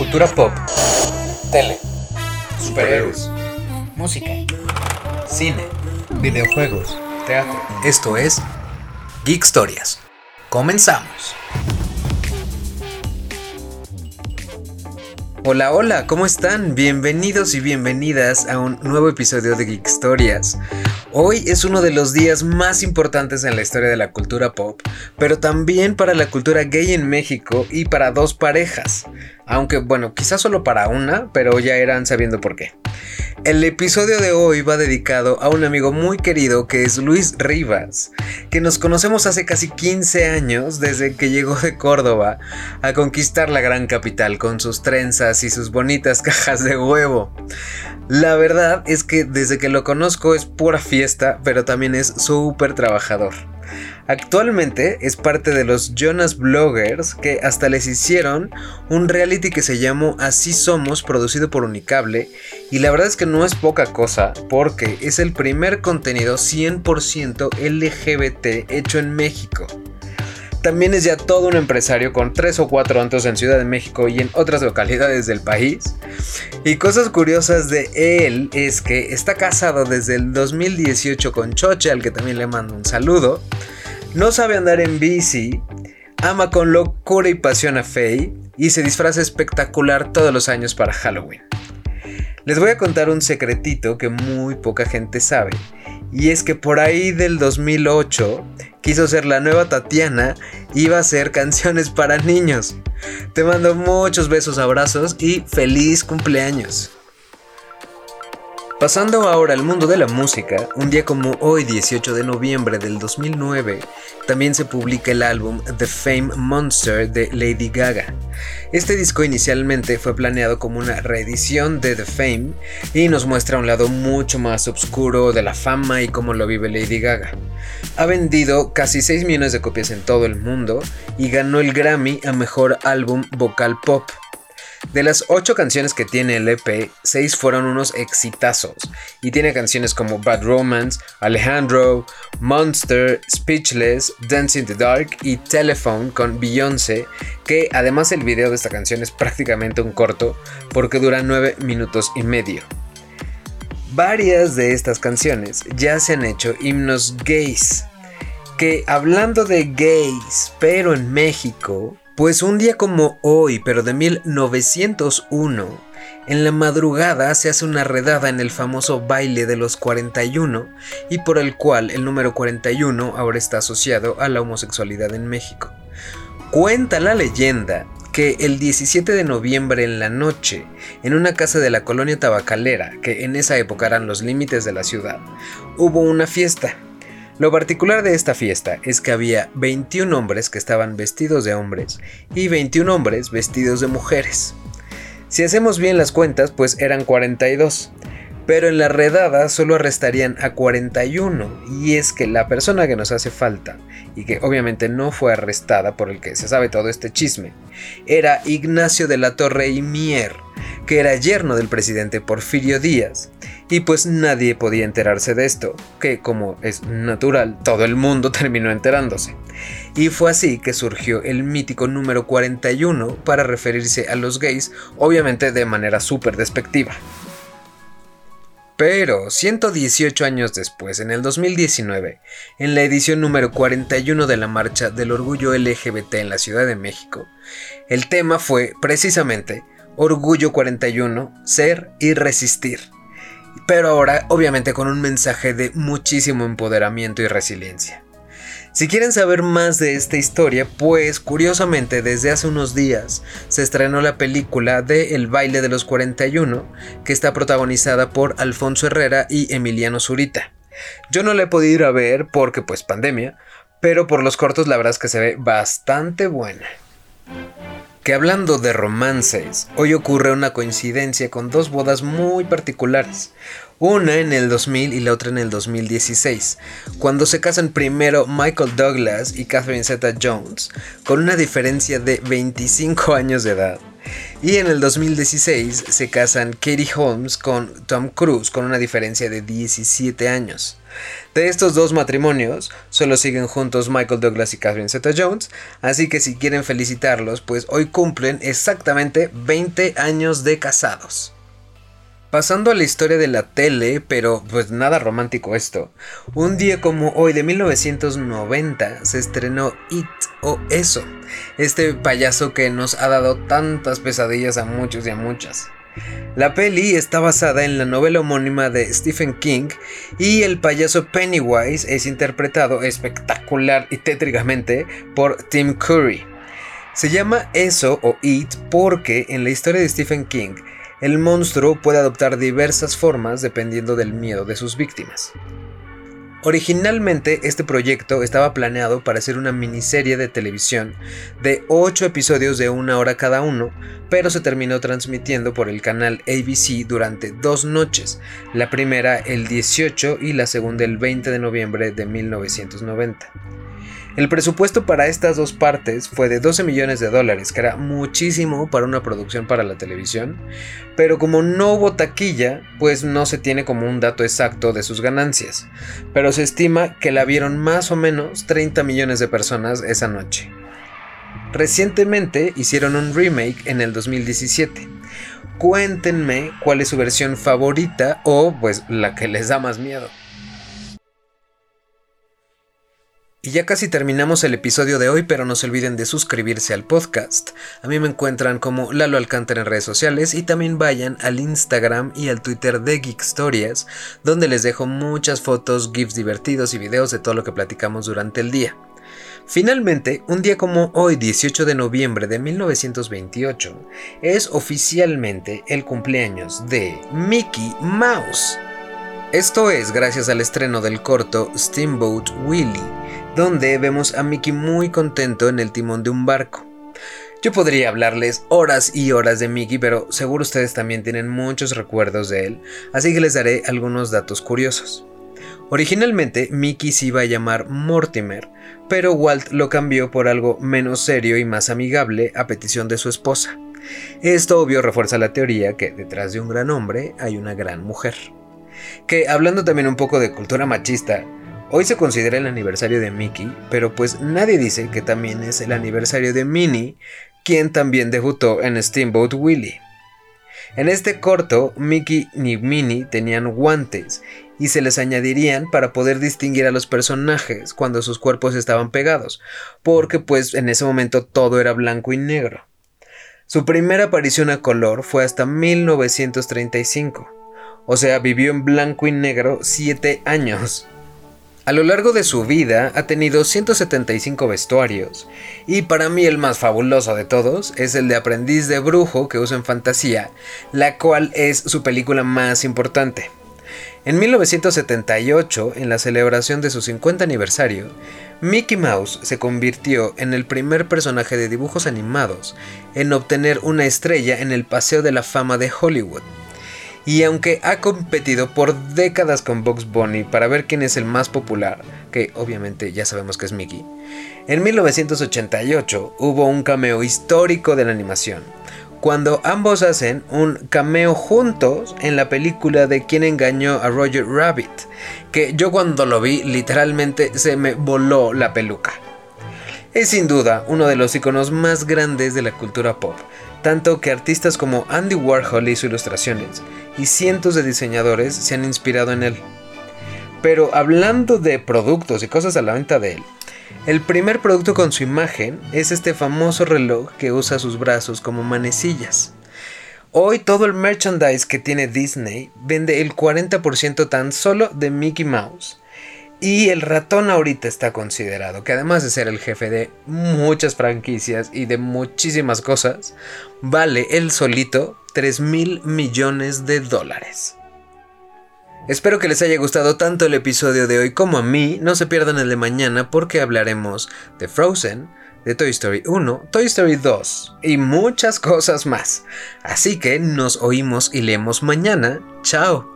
Cultura pop, Tele. superhéroes, música, cine, videojuegos, teatro. Esto es Geek Historias. Comenzamos. Hola, hola, ¿cómo están? Bienvenidos y bienvenidas a un nuevo episodio de Geek Historias. Hoy es uno de los días más importantes en la historia de la cultura pop, pero también para la cultura gay en México y para dos parejas. Aunque bueno, quizás solo para una, pero ya irán sabiendo por qué. El episodio de hoy va dedicado a un amigo muy querido que es Luis Rivas, que nos conocemos hace casi 15 años desde que llegó de Córdoba a conquistar la gran capital con sus trenzas y sus bonitas cajas de huevo. La verdad es que desde que lo conozco es pura fiesta, pero también es súper trabajador. Actualmente es parte de los Jonas Bloggers que hasta les hicieron un reality que se llamó Así Somos, producido por Unicable. Y la verdad es que no es poca cosa porque es el primer contenido 100% LGBT hecho en México. También es ya todo un empresario con tres o cuatro antros en Ciudad de México y en otras localidades del país. Y cosas curiosas de él es que está casado desde el 2018 con Choche, al que también le mando un saludo. No sabe andar en bici, ama con locura y pasión a Faye y se disfraza espectacular todos los años para Halloween. Les voy a contar un secretito que muy poca gente sabe. Y es que por ahí del 2008 quiso ser la nueva Tatiana y iba a hacer canciones para niños. Te mando muchos besos, abrazos y feliz cumpleaños. Pasando ahora al mundo de la música, un día como hoy, 18 de noviembre del 2009, también se publica el álbum The Fame Monster de Lady Gaga. Este disco inicialmente fue planeado como una reedición de The Fame y nos muestra un lado mucho más oscuro de la fama y cómo lo vive Lady Gaga. Ha vendido casi 6 millones de copias en todo el mundo y ganó el Grammy a Mejor Álbum Vocal Pop. De las 8 canciones que tiene el EP, 6 fueron unos exitazos, y tiene canciones como Bad Romance, Alejandro, Monster, Speechless, Dance in the Dark y Telephone con Beyoncé, que además el video de esta canción es prácticamente un corto porque dura 9 minutos y medio. Varias de estas canciones ya se han hecho himnos gays, que hablando de gays, pero en México, pues un día como hoy, pero de 1901, en la madrugada se hace una redada en el famoso baile de los 41 y por el cual el número 41 ahora está asociado a la homosexualidad en México. Cuenta la leyenda que el 17 de noviembre en la noche, en una casa de la colonia tabacalera, que en esa época eran los límites de la ciudad, hubo una fiesta lo particular de esta fiesta es que había 21 hombres que estaban vestidos de hombres y 21 hombres vestidos de mujeres. Si hacemos bien las cuentas, pues eran 42. Pero en la redada solo arrestarían a 41 y es que la persona que nos hace falta y que obviamente no fue arrestada por el que se sabe todo este chisme era Ignacio de la Torre y Mier, que era yerno del presidente Porfirio Díaz y pues nadie podía enterarse de esto, que como es natural, todo el mundo terminó enterándose. Y fue así que surgió el mítico número 41 para referirse a los gays, obviamente de manera súper despectiva. Pero 118 años después, en el 2019, en la edición número 41 de la Marcha del Orgullo LGBT en la Ciudad de México, el tema fue precisamente Orgullo 41, Ser y Resistir pero ahora obviamente con un mensaje de muchísimo empoderamiento y resiliencia. Si quieren saber más de esta historia, pues curiosamente desde hace unos días se estrenó la película de El baile de los 41, que está protagonizada por Alfonso Herrera y Emiliano Zurita. Yo no la he podido ir a ver porque pues pandemia, pero por los cortos la verdad es que se ve bastante buena que hablando de romances, hoy ocurre una coincidencia con dos bodas muy particulares. Una en el 2000 y la otra en el 2016, cuando se casan primero Michael Douglas y Catherine Zeta Jones, con una diferencia de 25 años de edad. Y en el 2016 se casan Katie Holmes con Tom Cruise, con una diferencia de 17 años. De estos dos matrimonios, solo siguen juntos Michael Douglas y Catherine Zeta Jones, así que si quieren felicitarlos, pues hoy cumplen exactamente 20 años de casados. Pasando a la historia de la tele, pero pues nada romántico esto. Un día como hoy de 1990 se estrenó It o Eso, este payaso que nos ha dado tantas pesadillas a muchos y a muchas. La peli está basada en la novela homónima de Stephen King y el payaso Pennywise es interpretado espectacular y tétricamente por Tim Curry. Se llama Eso o It porque en la historia de Stephen King el monstruo puede adoptar diversas formas dependiendo del miedo de sus víctimas. Originalmente este proyecto estaba planeado para ser una miniserie de televisión de 8 episodios de una hora cada uno, pero se terminó transmitiendo por el canal ABC durante dos noches, la primera el 18 y la segunda el 20 de noviembre de 1990. El presupuesto para estas dos partes fue de 12 millones de dólares, que era muchísimo para una producción para la televisión, pero como no hubo taquilla, pues no se tiene como un dato exacto de sus ganancias, pero se estima que la vieron más o menos 30 millones de personas esa noche. Recientemente hicieron un remake en el 2017. Cuéntenme cuál es su versión favorita o pues la que les da más miedo. Y ya casi terminamos el episodio de hoy, pero no se olviden de suscribirse al podcast. A mí me encuentran como Lalo Alcántara en redes sociales y también vayan al Instagram y al Twitter de Geek Stories, donde les dejo muchas fotos, gifs divertidos y videos de todo lo que platicamos durante el día. Finalmente, un día como hoy, 18 de noviembre de 1928, es oficialmente el cumpleaños de Mickey Mouse. Esto es gracias al estreno del corto Steamboat Willie donde vemos a Mickey muy contento en el timón de un barco. Yo podría hablarles horas y horas de Mickey, pero seguro ustedes también tienen muchos recuerdos de él, así que les daré algunos datos curiosos. Originalmente Mickey se iba a llamar Mortimer, pero Walt lo cambió por algo menos serio y más amigable a petición de su esposa. Esto obvio refuerza la teoría que detrás de un gran hombre hay una gran mujer. Que hablando también un poco de cultura machista, Hoy se considera el aniversario de Mickey, pero pues nadie dice que también es el aniversario de Minnie, quien también debutó en Steamboat Willie. En este corto, Mickey y Minnie tenían guantes y se les añadirían para poder distinguir a los personajes cuando sus cuerpos estaban pegados, porque pues en ese momento todo era blanco y negro. Su primera aparición a color fue hasta 1935, o sea, vivió en blanco y negro 7 años. A lo largo de su vida ha tenido 175 vestuarios, y para mí el más fabuloso de todos es el de Aprendiz de Brujo que usa en Fantasía, la cual es su película más importante. En 1978, en la celebración de su 50 aniversario, Mickey Mouse se convirtió en el primer personaje de dibujos animados en obtener una estrella en el Paseo de la Fama de Hollywood. Y aunque ha competido por décadas con Bugs Bunny para ver quién es el más popular, que obviamente ya sabemos que es Mickey, en 1988 hubo un cameo histórico de la animación, cuando ambos hacen un cameo juntos en la película de Quién engañó a Roger Rabbit, que yo cuando lo vi literalmente se me voló la peluca. Es sin duda uno de los iconos más grandes de la cultura pop, tanto que artistas como Andy Warhol hizo ilustraciones y cientos de diseñadores se han inspirado en él. Pero hablando de productos y cosas a la venta de él, el primer producto con su imagen es este famoso reloj que usa sus brazos como manecillas. Hoy todo el merchandise que tiene Disney vende el 40% tan solo de Mickey Mouse. Y el ratón ahorita está considerado que además de ser el jefe de muchas franquicias y de muchísimas cosas, vale él solito 3 mil millones de dólares. Espero que les haya gustado tanto el episodio de hoy como a mí. No se pierdan el de mañana porque hablaremos de Frozen, de Toy Story 1, Toy Story 2 y muchas cosas más. Así que nos oímos y leemos mañana. Chao.